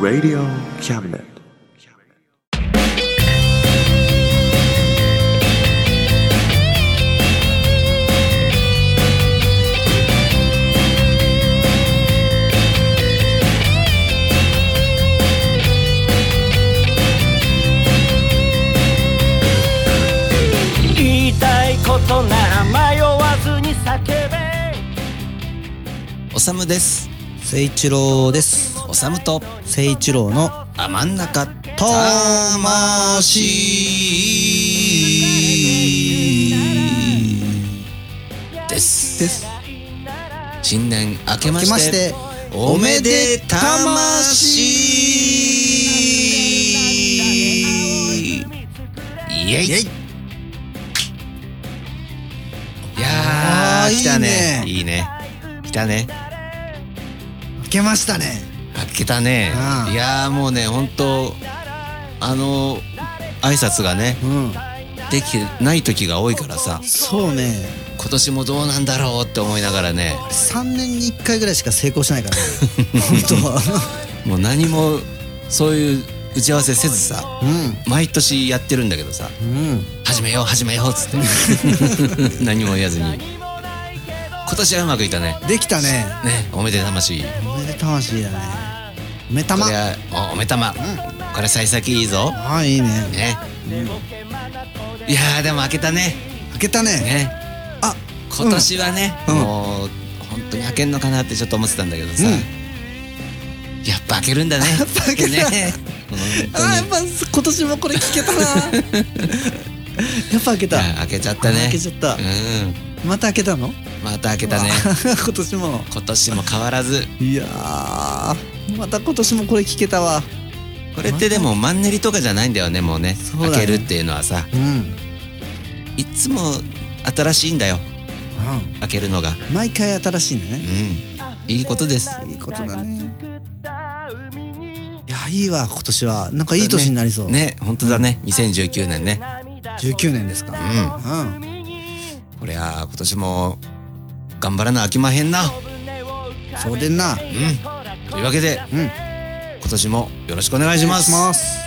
Radio Cabinet. むです。聖一郎です。おさむと聖一郎のあ真ん中魂です。です。新年明けまししてておめでたまし。イエイ。いやあーー来たね。いいね。来たね。明けましたね。開けたねうんいやーもうね本当あの挨拶がねうん。できてない時が多いからさそうね。今年もどうなんだろうって思いながらね3年に1回ぐらいしか成功しないからね。本当は。もう何もそういう打ち合わせせずさうん。毎年やってるんだけどさうん。始めよう始めようっつって 何も言わずに今年はうまくいったねできたね。ねおめでたましおめでたましいだね。おめたまこれ。はおおめたまこれ幸先いいぞ。ああ、いいね。ね。いやーでも開けたね。開けたね。ね。あ、今年はね、うん。もう本当に開けんのかなってちょっと思ってたんだけどさ、うん。やっぱ開けるんだね。やっぱ開けたね。本あーやっぱ今年もこれ聞けたな。やっぱ開けた。開けちゃったね。開けちゃった。うんまた開けたの？また開けたね 今年も。今年も変わらずいやーまた今年もこれ聞けたわ。これってでもマンネリとかじゃないんだよねもうねそうだね開けるっていうのはさうん。いつも新しいんだよ開けるのがうん。毎回新しいんだうね。んいいことですいいことだね。いやいいわ今年はなんかいい年になりそう。ね本当だね2019年ね19年ですか。うんうん。こりゃ今年も頑張らなあきまへんな。そうでんな。うん。というわけでうん。今年もよろしくお願いします。ます。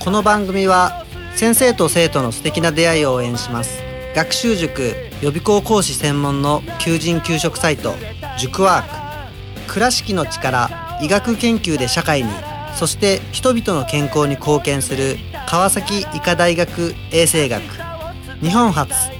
この番組は先生と生徒の素敵な出会いを応援します。学習塾予備校講師専門の求人・給食サイト塾ワーク。倉敷の力医学研究で社会にそして人々の健康に貢献する川崎医科大学衛生学。日本初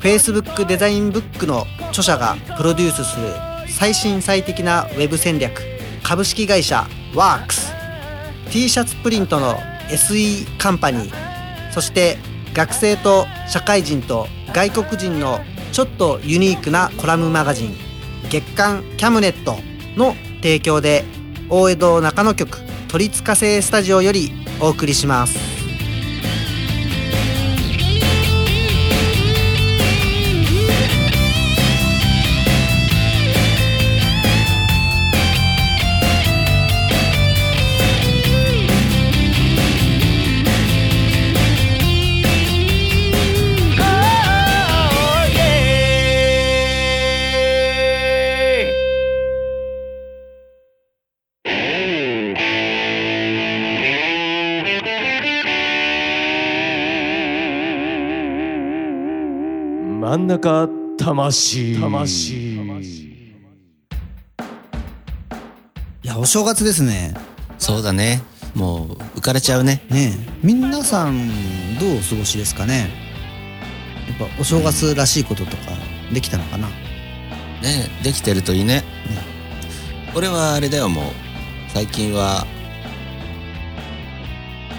Facebook デザインブックの著者がプロデュースする最新最適なウェブ戦略株式会社ワークス。T シャツプリントの SE カンパニー。そして学生と社会人と外国人のちょっとユニークなコラムマガジン月刊キャムネットの提供で大江戸中野局都立火星スタジオよりお送りします。真ん中魂。魂。いやお正月ですね。そうだね。もう浮かれちゃうね。ねえ。皆さんどうお過ごしですかね。やっぱお正月らしいこととかできたのかな。ねできてるといいね。俺はあれだよもう。最近は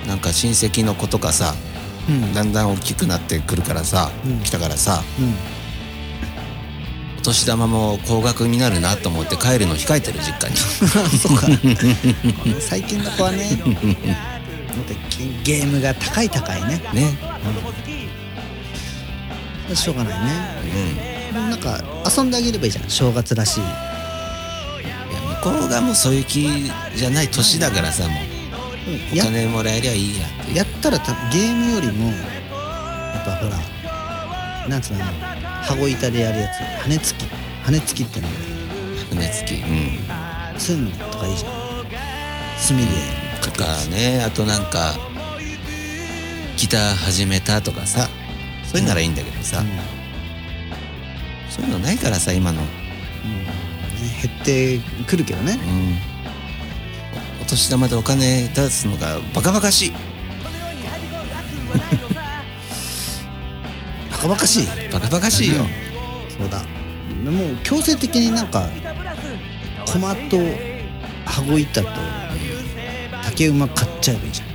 なんか親戚の子とかさうん。だんだん大きくなってくるからさ、うん。来たからさうん。お年玉も高額になるなと思って帰るの控えてる実家に。そうか。最近の子はねゲゲームが高い高いね。ね。しょうがないね。うん。なんか遊んであげればいいじゃん。正月らしい。いや向こうがもうそういう気じゃない年だからさもうおや金もらえりゃいいやって。やったらたゲームよりもやっぱほらなんつうの羽子板でやるやつ羽根つき。羽根つきっての船付き。うん。そういうのとかいいじゃん。炭で。とかね。あとなんかギター始めたとかさ。そういうならいいんだけどさ、うん。そういうのないからさ今の。ね減ってくるけどね。うん。お年玉でお金出すのがバカバカしい。バカバカしい？バカバカしいよ、そうだ。もう強制的になんか駒と羽子板と竹馬買っちゃえばいいじゃ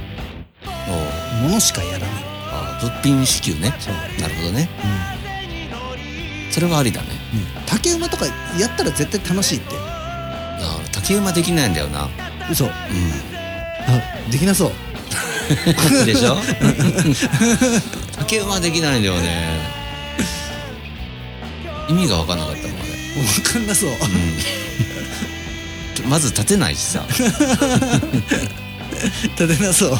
もう。ん物しかやらない。あ物品支給ね。なるほどね。それはありだね。うん。竹馬とかやったら絶対楽しいって。あ竹馬できないんだよな嘘。うあできなそう。んでしょ？竹馬できないんだよね。意味が分かんなかったもんあれ。分かんなそう。うん。まず立てないしさ。立てなそう。うん。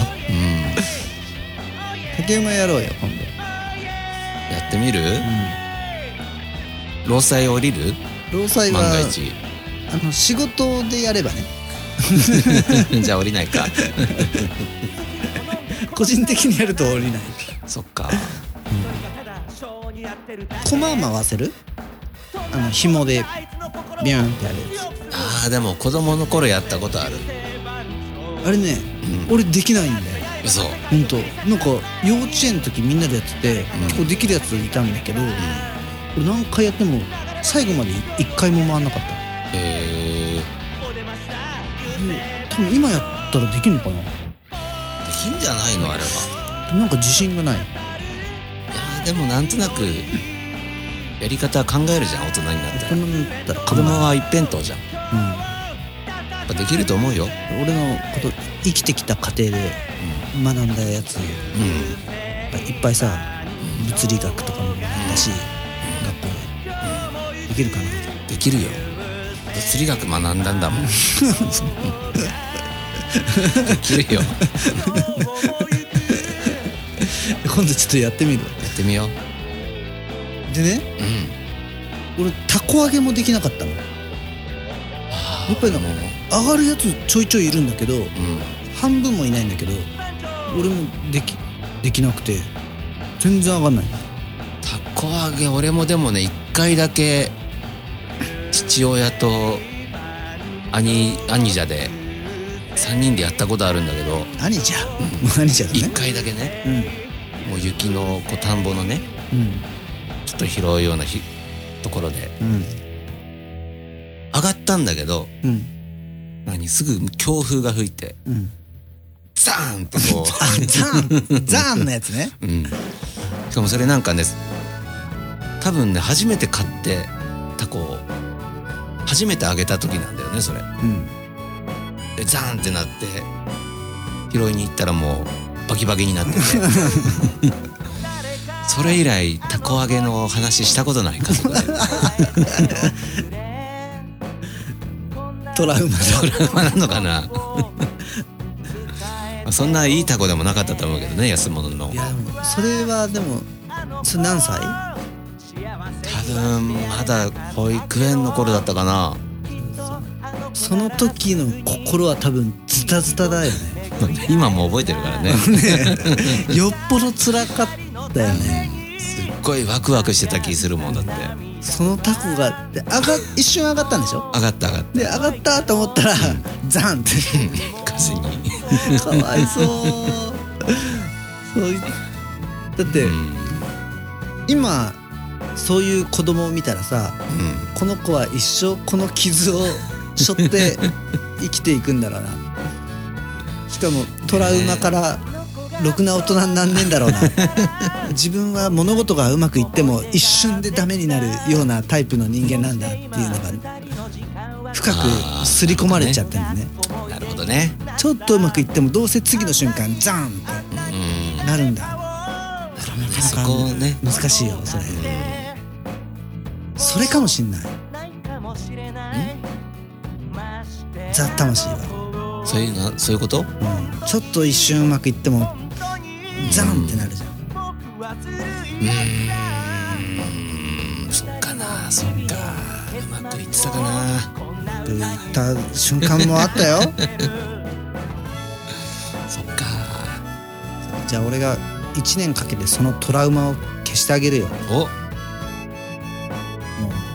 竹馬やろうよ今度。やってみる？労災降りる？労災は万が一。あの仕事でやればね じゃあ降りないか。個人的にやると降りない。そっか。駒回せる？あの紐でビューンってやるやあーでも子供の頃やったことある。つあれね、俺できないんだよ。嘘。ほんとなんか幼稚園の時みんなでやってて、結構できるやついたんだけど、俺何回やっても最後まで一回も回んなかった。へえ多分今やったらできるのかな？できんじゃないのあれは。なんか自信がない。いやーでもなんとなくやり方は考えるじゃん大人になったら大人になったら。子供は一辺倒じゃん。うん。やっぱできると思うよ。俺のこと生きてきた過程で学んだやつ、うん。やっぱいっぱいさ物理学とかも学ん。だし、学校で。できるかな？できるよ物理学学んだんだもん。できるよ。や今度ちょっとやってみる？ってみよう。でねうん。俺たこ揚げもできなかったの。やっぱりなんか上がるやつちょいちょいいるんだけどうん。半分もいないんだけど俺もできできなくて全然上がんない。たこ揚げ俺もでもね一回だけ父親と兄兄者で3人でやったことあるんだけど何じゃ何じゃだ一ね回だけねうん。もう雪のこう田んぼのねうん。ちょっと広いようなひところでうん。上がったんだけどうん。何すぐ強風が吹いてうん。ザーンってこあ ザーンザーンのやつね。う、うん、しかもそれなんかね多分ね初めて買ってタコを初めて揚げた時なんだよねそれ。うん。でザーンってなって拾いに行ったらもうバキバキになってて。それ以来たこ揚げの話したことない家族でトラウマだ。トラウマなのかな？まあそんないいタコでもなかったと思うけどね安物の。いやそれはでもそれ何歳？多分まだ保育園の頃だったかな。その時の心は多分ズタズタだよね。今も覚えてるからね。よっぽど辛かったよね。すっごいワクワクしてた気するもんだって。そのタコがで上が一瞬上がったんでしょ？上がった上がっで上がったと思ったらザンって。た風に。かわいそう。そういだって、うん。今そういう子供を見たらさうん。この子は一生この傷を背負って 生きていくんだろうな。しかもトラウマからろくな大人になんねえんだろうな。自分は物事がうまくいっても一瞬でダメになるようなタイプの人間なんだっていうのが深く刷り込まれちゃってるね。なるほどね。ちょっとうまくいってもどうせ次の瞬間ザーンっうん。てなるんだ。そこをね。難しいよそれそれかもしんない。ザ・魂は、そういうのそういうこと？うん、ちょっと一瞬うまくいってもザンってなるじゃん。うん。そっかな。そっか。うまくいってたかな。って言った瞬間もあったよ。そっか。じゃあ俺が1年かけてそのトラウマを消してあげるよ。お。もう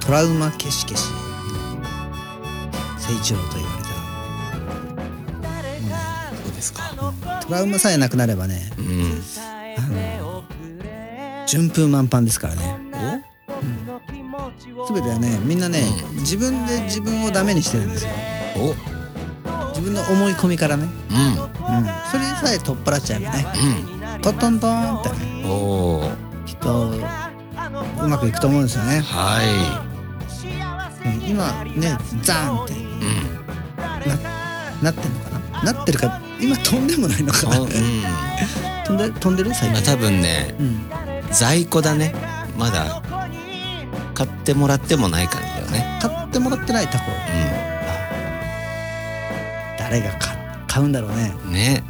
トラウマ消し消し誠一郎と言われた。そうですか？トラウマさえなくなればねうん。順風満帆ですからね。全てはねみんなね、自分で自分をダメにしてるんですよ。お？自分の思い込みからね、ううん、それさえ取っ払っちゃえばねん。トントントンってね。きっとうまくいくと思うんですよね、はうん今ねザーンって。いうん。なってんのかな？なってるか今飛んでもないのかな？おうん。飛んで飛んでる？最近。まあ多分ねうん。在庫だね。まだ。買ってもらってもない感じだよね。買ってもらってないタコ？誰が買買うんだろうね。うん。ね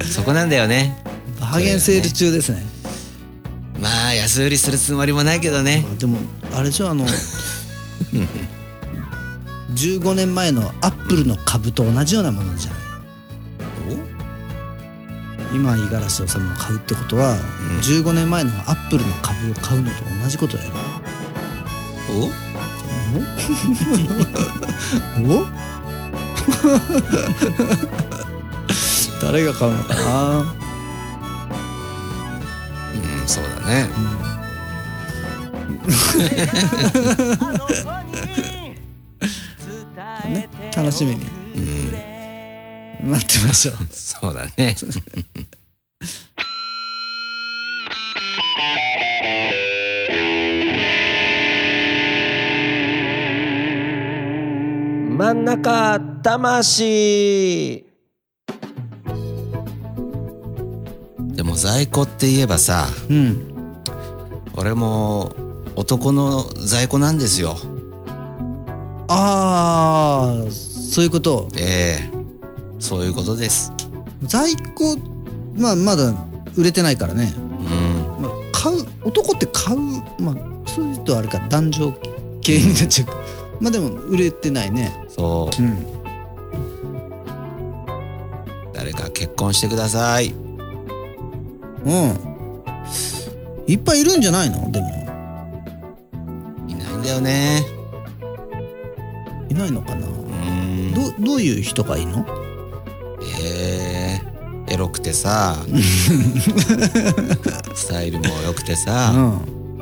そこなんだよね。バーゲンセール中ですね。まあ安売りするつもりもないけどね。でもあれでしょあの15年前のアップルの株と同じようなものじゃない。今五十嵐治さんが買うってことは、15年前のアップルの株を買うのと同じことだよ。お？お？誰が買うのかな？うんそうだね。ね楽しみに。うん。待ってましょう。そうだね。真ん中魂でも在庫って言えばさうん。俺も男の在庫なんですよ。ああそういうこと？ええそういうことです。在庫まあまだ売れてないからね、うん。まあ、買う男って買うまあそういうとあれか男女系になっちゃうまあでも売れてないね。そう。ん。う誰か結婚してくださいうん。いっぱいいるんじゃないの？でも。いないんだよね。いないのかな？うん。どどういう人がいいの？ええエロくてさ。スタイルも良くてさ、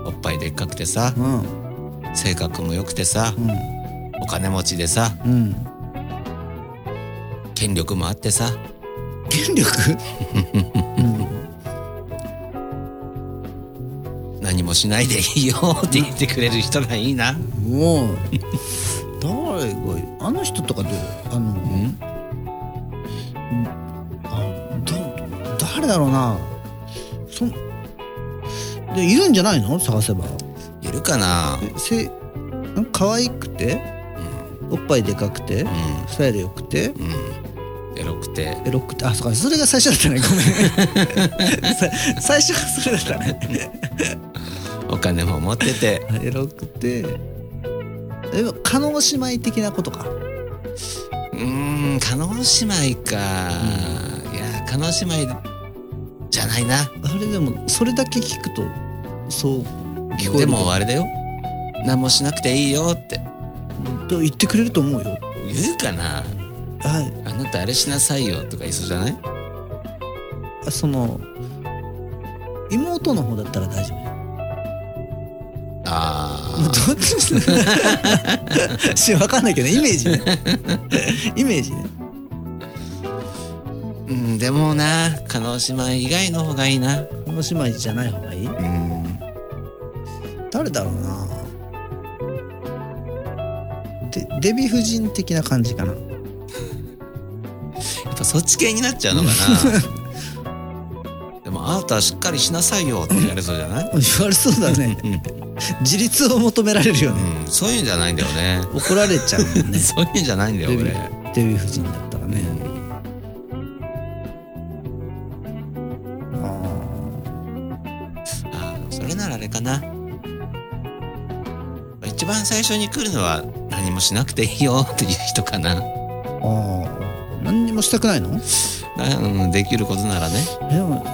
おっぱいでっかくてさ。うん。性格も良くてさ。うん。お金持ちでさ。うん。権力もあってさ。権力？しないでいいよって言ってくれる人がいいな。もう誰があの人とかどうあのうん？あど誰だろうな。そんでいるんじゃないの？探せば。いるかな？えせん？可愛くて？おっぱいでかくて？うスタイル良くて？んうん。エロくて。エロくて。あそうかそれが最初だったね。ごめん。さ最初がそれだったねお金も持ってて。エロくて。え叶姉妹的なことか？うーん叶姉妹か、いや叶姉妹じゃないな。あれでもそれだけ聞くとそう聞こえでるもあれだよ。何もしなくていいよって。と言ってくれると思うよ。言うかな。はい。あなたあれしなさいよとか言いそうじゃない？その妹の方だったら大丈夫。あどっち しわかんないけどイメージね。イメージね。うんでもな叶姉妹以外の方がいいな。この姉妹じゃない方がいい？うん。誰だろうな。でデヴィ夫人的な感じかな。やっぱそっち系になっちゃうのかなあなたはしっかりしなさいよって言われそうじゃない、言われそうだね。自立を求められるよね。うん、そういうんじゃないんだよね。怒られちゃうもんね。そういうんじゃないんだよ俺ィデヴィ夫人だったらね。ああーそれならあれかな。一番最初に来るのは何もしなくていいよっていう人かな。ーあ。ー何にもしたくないの？なうんできることならね。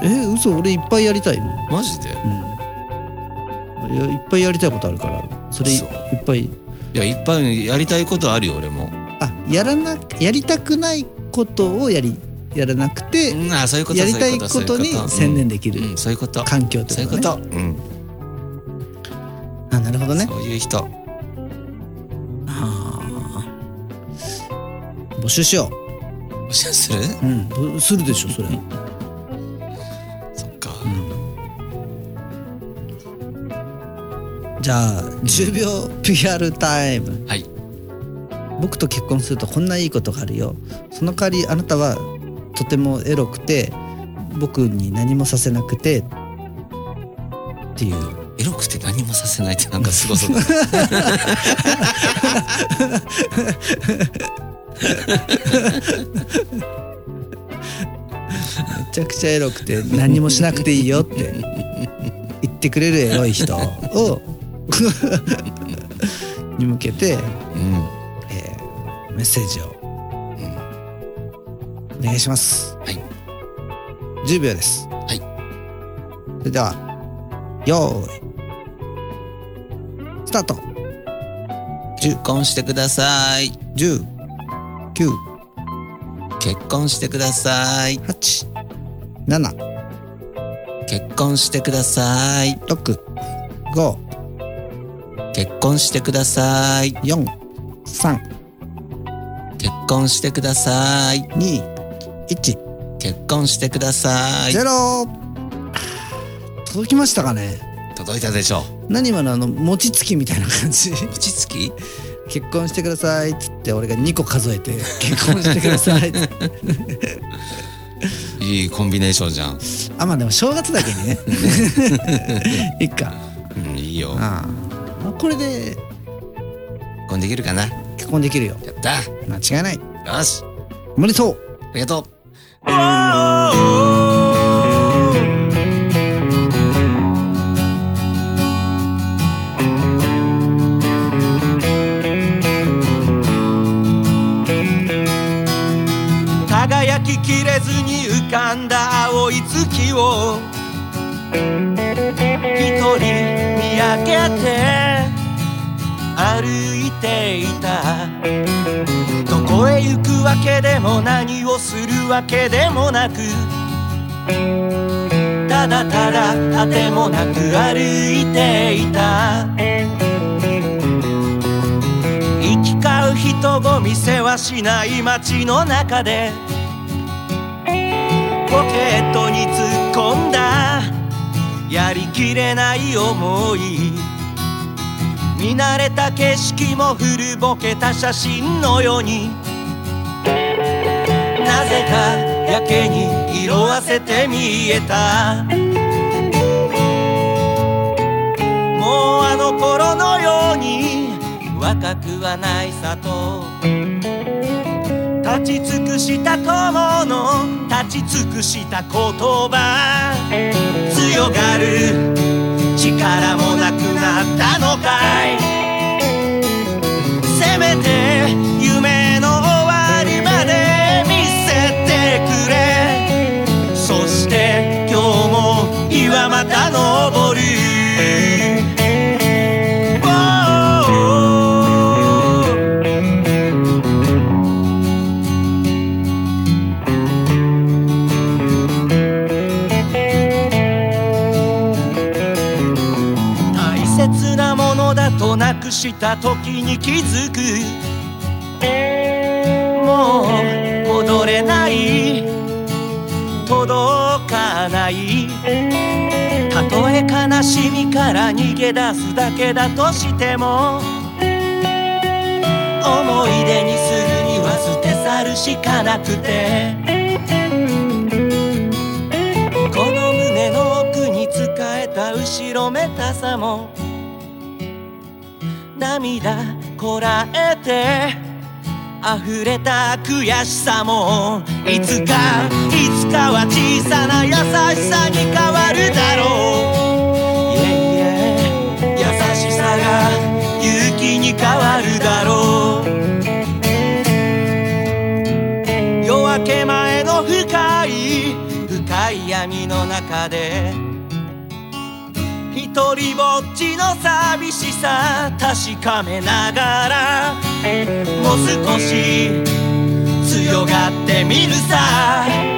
ええ嘘俺いっぱいやりたいの。マジで？うん。いやいっぱいやりたいことあるから。それいっぱい。いやいっぱいやりたいことあるよ俺も。あやらなやりたくないことをやりやらなくて、うんあそういうことやりたいことに専念できるうんうんそういうこと。環境ってそういうこと。うん。あなるほどね。そういう人。あー。募集しよおしゃする？ううん。ぼするでしょそれ。そっか。じゃあ10秒 PR タイムはい。僕と結婚するとこんないいことがあるよ。その代わりあなたはとてもエロくて僕に何もさせなくてっていう。エロくて何もさせないってなんかすごそうだ めちゃくちゃエロくて何もしなくていいよって。言ってくれるエロい人を。に向けて、うん。えーメッセージを。お願いします。はい。10秒です。はい。それではよーい。スタート。結婚してください。10 9結婚してください。8 7結婚してください。6 5結婚してください。4 3結婚してください。2 1結婚してください。ゼロ。届きましたかね？届いたでしょ何今のあの餅つきみたいな感じ。落ち着き？結婚してくださいっつって俺が2個数えて結婚してくださいっつって。いいコンビネーションじゃん。あまあでも正月だけにね。いっか。うんいいよ。ああ。これで結婚できるかな？や結婚できるよ。った。間違いない。よし。おめでとう。ありがとうきれずに浮かんだ青い月を一人見上げて歩いていた。どこへ行くわけでも何をするわけでもなくただただ果てもなく歩いていた。行き交う人混みせはしない街の中でトに突っ込んだ。やりきれない思い。見慣れた景色も古ぼけた写真のように。なぜかやけに色あせて見えた。もうあの頃のように。若くはないさと。立ち尽くした友の立ち尽くした言葉。強がる力もなくなったのかい。せめて夢の終わりまで見せてくれ。そして今日も日はまた昇るした時に気づく。もう戻れない。届かない。たとえ悲しみから逃げ出すだけだとしても思い出にするには捨て去るしかなくてこの胸の奥に使えた後ろめたさも涙こらえて溢れた悔しさもいつかいつかは小さな優しさに変わるだろう、yeah, yeah 優しさが勇気に変わるだろう。夜明け前の深い深い闇の中でとりぼっちの寂しさ確かめながらもう少し強がってみるさ。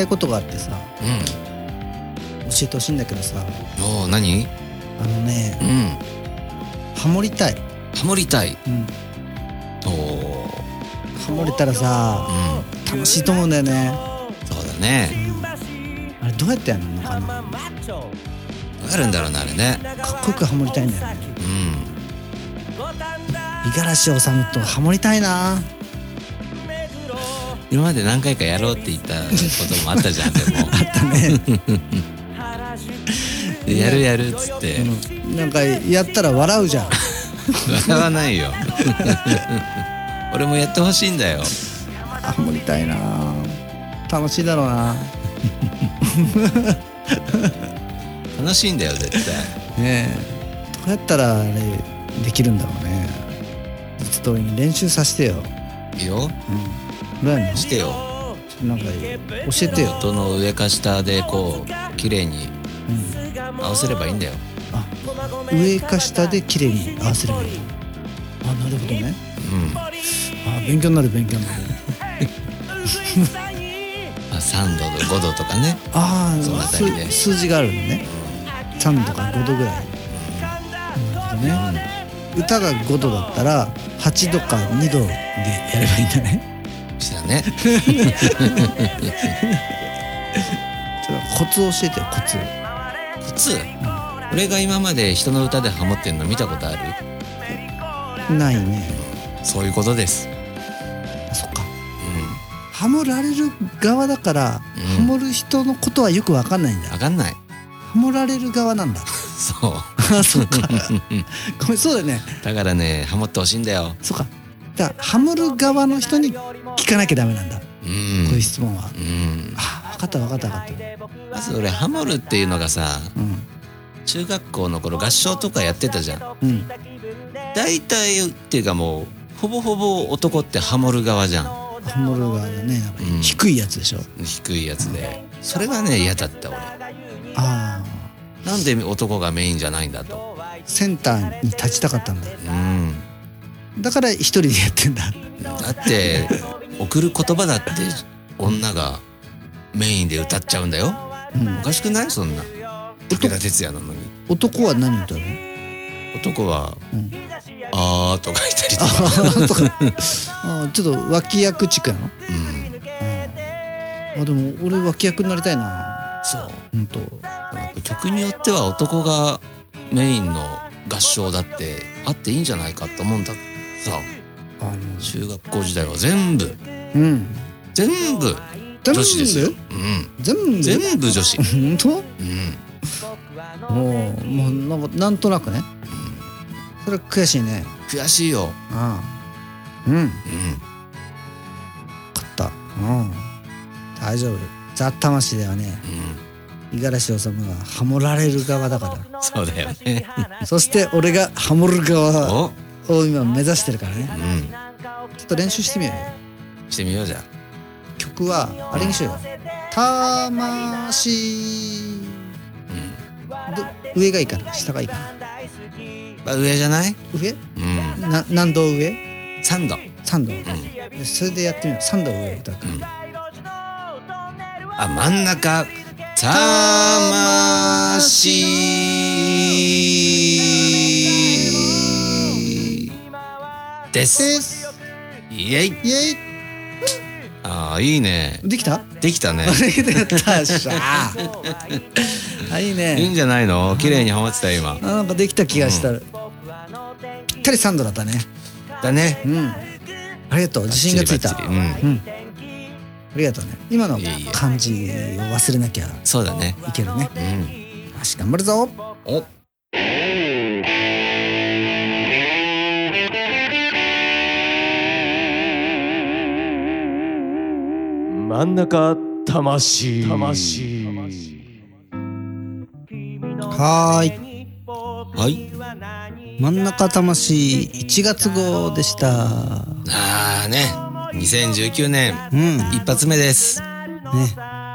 たいことがあってさ。うん。教えてほしいんだけどさ。おお何？あのねうん。ハモりたい、ハモりたい。うん、おおハモれたらさうん。楽しいと思うんだよね、そうだね。あれどうやってやるのかな。どうやるんだろうなあれね。かっこよくハモりたいんだよね。うん。五十嵐治とハモりたいな今まで何回かやろうって言ったこともあったじゃんでも。あったね、でやるやるっつって。うん、なんかやったら笑うじゃん。笑わないよ。俺もやってほしいんだよ。ハモりたいな。楽しいだろうな。楽しいんだよ絶対。ねえ。どうやったらあれできるんだろうね。ちょっと俺に練習させてよ。いいよ。どうやんのしてよ。なんか教えてよ、音の上か下でこう綺麗にうん、合わせればいいんだよ。あ上か下で綺麗に合わせればいいあなるほどね。うん。あ勉強になる勉強になる。まあ、3度と5度とかね。あそのあたりで。あ数字があるのね。3度か5度ぐらい。なるほどね。歌が5度だったら8度か2度でやればいいんだねしてたね。ちょっとコツ教えてよコツ。普通俺が今まで人の歌でハモってんの見たことある？ないね。そういうことです。あそっか。うハモられる側だから、うん。ハモる人のことはよくわかんないんだ。ん分かんない。ハモられる側なんだ。そう。あそっか。ごめんそうだよね。だからねハモってほしいんだよ。そっか。だハモる側の人に聞かなきゃダメなんだ、うこういうん質問は。うん。あ分かった分かった分かった。まず俺ハモるっていうのがさうん。中学校の頃合唱とかやってたじゃん。うん。大体っていうかもうほぼほぼ男ってハモる側じゃん。ハモる側だね。なんかうん。低いやつでしょ、低いやつで。それがね嫌だった俺。ああ。なんで男がメインじゃないんだと。センターに立ちたかったんだ。うん。だから一人でやってんだ。だって送る言葉だって女がメインで歌っちゃうんだよ。うん。おかしくない？そんな。武田鉄矢なのに。男は何歌うの？男はうん「あー」とか言ったりとあか。あーちょっと脇役地区なの？うん。あでも俺脇役になりたいな。そう。本当なんか曲によっては男がメインの合唱だってあっていいんじゃないかと思うんだ。さあの中学校時代は全部。うん。全部女子ですよ、うん、全部？全部女子、本当？うん、もうもうなんかなんとなくね。それ悔しいね。悔しいよ、ああ。うん。うん、勝った。うん。大丈夫。ザ・魂ではね。う五十嵐治がハモられる側だかん、そうだよね。らそして俺がハモる側。お、を今目指してるからね。うん、ちょっと練習してみようよ。してみようじゃん。曲はあれにしようよ。魂。ど上がいいかな？下がいいかな？まあ上じゃない？上？うん。な何度上？3度。3度、それでやってみよう。3度上歌ってみようあ真ん中。魂です。です。イエイ。イエイ。ああいいね。できた？できたね。でやった。っしゃあいいいいんねじゃないの？綺麗にハマってたよ今。あなんかできた気がした、ぴったり3度だったね。だね。うん。ありがとう。自信がついた。うん。うん。ありがとうね。今の感じを忘れなきゃそうだね。いけるね。うん。よし頑張るぞ。お真ん中魂。魂。はーい。はい。真ん中魂。1月号でした。ああね。2019年。うん。ね一発目です。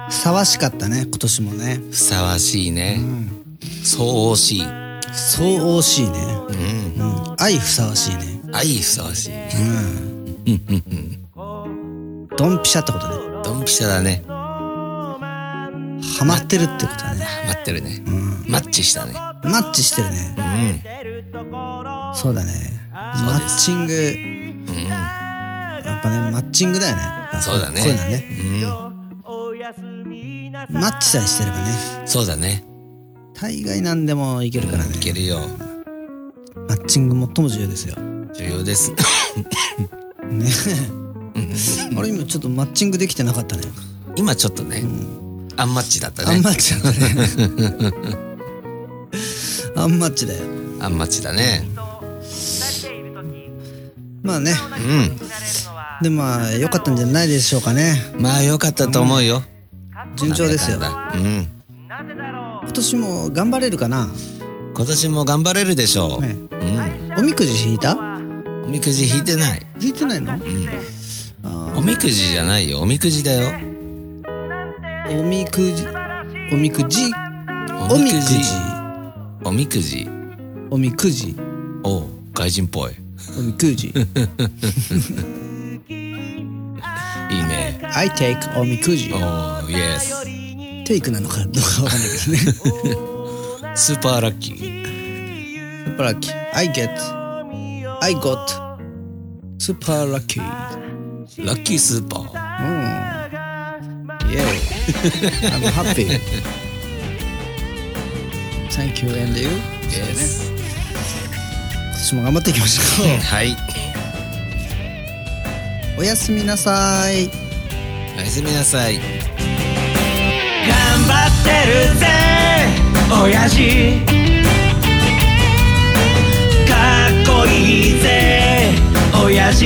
ふさわしかったね今年もね。ふさわしいうねん。そう惜しい。そう惜しいね。うん。うん。愛ふさわしいね。愛ふさわしい。うん。ドンピシャってことねドンピシャだね。ハマってるってことだね。待ってるね。うん。マッチしたね。マッチしてるね。うん。そうだね。マッチング。うん。やっぱねマッチングだよね。そうだね。こういうのはね。うん。マッチさえしてればね。そうだね。大概何でもいけるからね。いけるよ。マッチング最も重要ですよ。重要です。ねあれ今ちょっとマッチングできてなかったね。今ちょっとねアンマッチだったアンねマッチだったね。アンマッチだよ。アンマッチだね。まあね。うでもまあ良かったんじゃないでしょうかね。んまあよかったと思うよ。順調ですよ。うん。今年も頑張れるかな？今年も頑張れるでしょう、ね。うん。おみくじ引いた？おみくじ引いてない。引いてないの？うん。あおみくじじゃないよ。おみくじだよ。ーおみくじ。おみくじ。おおみくじ。おみくじ。おみくじ。おう外人っぽい。おみくじ。いいね。I take おみくじ。おうイエステイクなのかどうかわかんないけどね。スーパーラッキー。スーパーラッキー。I get I got スーパーラッキーラッキースーパーうんイエーイ I'm happy. Thank you and you イエス今年も頑張っていきましょう。はい。おやすみなさい。おやすみなさい。頑張ってるぜ親父。かっこいいぜ親父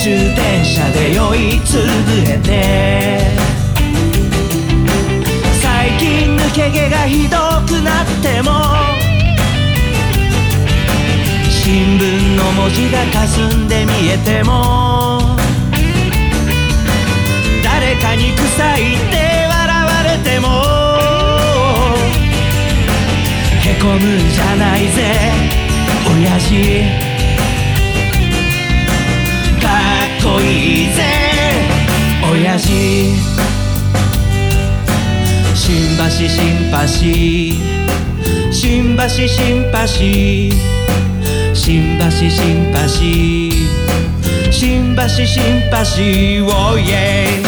終電車で酔いつぶれて。最近抜け毛がひどくなっても新聞の文字が霞んで見えても誰かに臭いって笑われてもへこむじゃないぜ親父。っこいいぜ親父。新橋新橋新橋新橋新橋新橋新橋新橋おいえ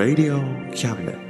Radio Cabinet.